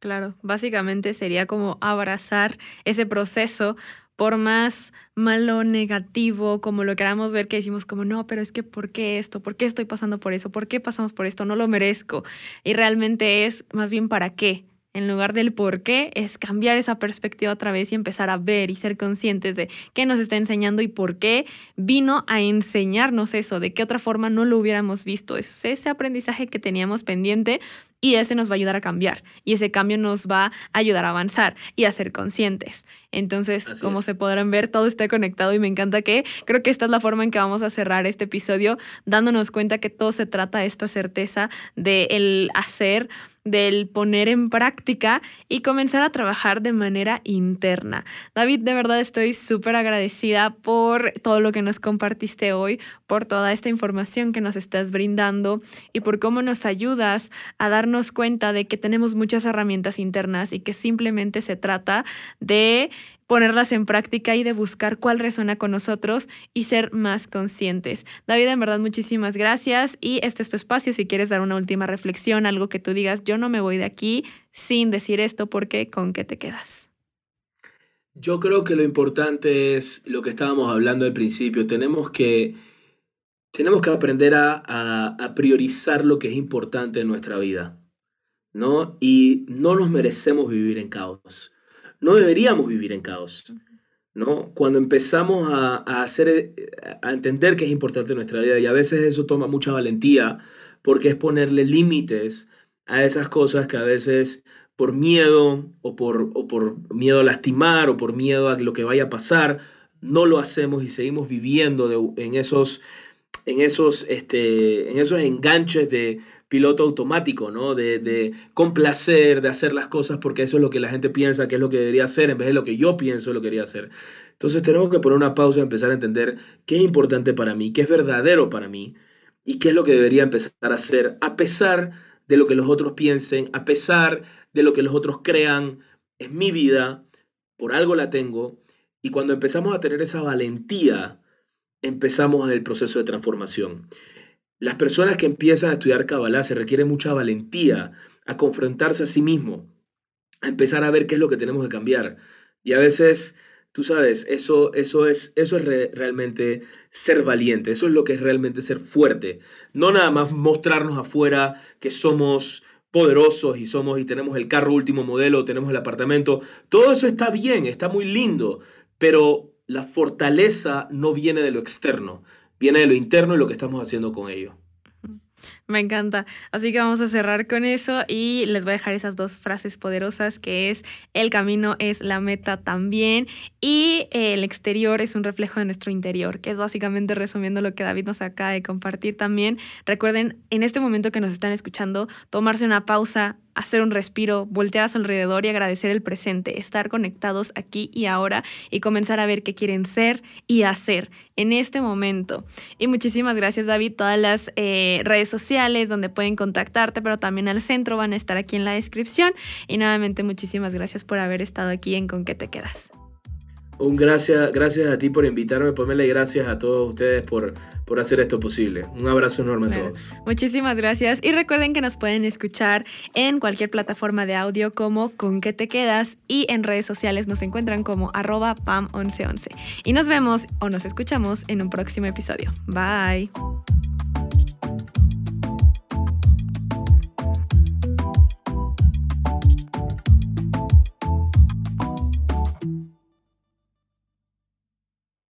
Claro, básicamente sería como abrazar ese proceso por más malo, negativo, como lo queramos ver, que decimos como, no, pero es que ¿por qué esto? ¿Por qué estoy pasando por eso? ¿Por qué pasamos por esto? No lo merezco. Y realmente es más bien para qué en lugar del por qué, es cambiar esa perspectiva otra vez y empezar a ver y ser conscientes de qué nos está enseñando y por qué vino a enseñarnos eso, de qué otra forma no lo hubiéramos visto. Es ese aprendizaje que teníamos pendiente y ese nos va a ayudar a cambiar y ese cambio nos va a ayudar a avanzar y a ser conscientes. Entonces, como se podrán ver, todo está conectado y me encanta que creo que esta es la forma en que vamos a cerrar este episodio, dándonos cuenta que todo se trata de esta certeza de el hacer del poner en práctica y comenzar a trabajar de manera interna. David, de verdad estoy súper agradecida por todo lo que nos compartiste hoy, por toda esta información que nos estás brindando y por cómo nos ayudas a darnos cuenta de que tenemos muchas herramientas internas y que simplemente se trata de ponerlas en práctica y de buscar cuál resuena con nosotros y ser más conscientes. David, en verdad, muchísimas gracias y este es tu espacio si quieres dar una última reflexión, algo que tú digas, yo no me voy de aquí sin decir esto porque con qué te quedas. Yo creo que lo importante es lo que estábamos hablando al principio, tenemos que, tenemos que aprender a, a priorizar lo que es importante en nuestra vida, ¿no? Y no nos merecemos vivir en caos no deberíamos vivir en caos. ¿no? Cuando empezamos a, hacer, eh, a entender que es importante nuestra vida, y a veces eso toma mucha valentía, porque es ponerle límites a esas cosas que a veces por miedo o por, o por miedo a lastimar o por miedo a lo que vaya a pasar, no lo hacemos y seguimos viviendo en esos, en esos, este, en esos enganches de, piloto automático, ¿no? De, de, complacer, de hacer las cosas porque eso es lo que la gente piensa que es lo que debería hacer en vez de lo que yo pienso lo quería hacer. Entonces tenemos que poner una pausa y empezar a entender qué es importante para mí, qué es verdadero para mí y qué es lo que debería empezar a hacer a pesar de lo que los otros piensen, a pesar de lo que los otros crean. Es mi vida, por algo la tengo y cuando empezamos a tener esa valentía, empezamos el proceso de transformación. Las personas que empiezan a estudiar Kabbalah se requiere mucha valentía a confrontarse a sí mismo, a empezar a ver qué es lo que tenemos que cambiar. Y a veces, tú sabes, eso, eso es, eso es realmente ser valiente, eso es lo que es realmente ser fuerte. No nada más mostrarnos afuera que somos poderosos y somos y tenemos el carro último modelo, tenemos el apartamento. Todo eso está bien, está muy lindo, pero la fortaleza no viene de lo externo, viene de lo interno y lo que estamos haciendo con ello. Me encanta. Así que vamos a cerrar con eso y les voy a dejar esas dos frases poderosas que es el camino es la meta también y el exterior es un reflejo de nuestro interior, que es básicamente resumiendo lo que David nos acaba de compartir también. Recuerden, en este momento que nos están escuchando, tomarse una pausa, hacer un respiro, voltear a su alrededor y agradecer el presente, estar conectados aquí y ahora y comenzar a ver qué quieren ser y hacer en este momento. Y muchísimas gracias David, todas las eh, redes sociales donde pueden contactarte, pero también al centro van a estar aquí en la descripción. Y nuevamente muchísimas gracias por haber estado aquí en Con qué te quedas. Un gracias, gracias a ti por invitarme, ponerle gracias a todos ustedes por, por hacer esto posible. Un abrazo enorme a todos. Muchísimas gracias y recuerden que nos pueden escuchar en cualquier plataforma de audio como Con qué te quedas y en redes sociales nos encuentran como arroba pam1111. Y nos vemos o nos escuchamos en un próximo episodio. Bye.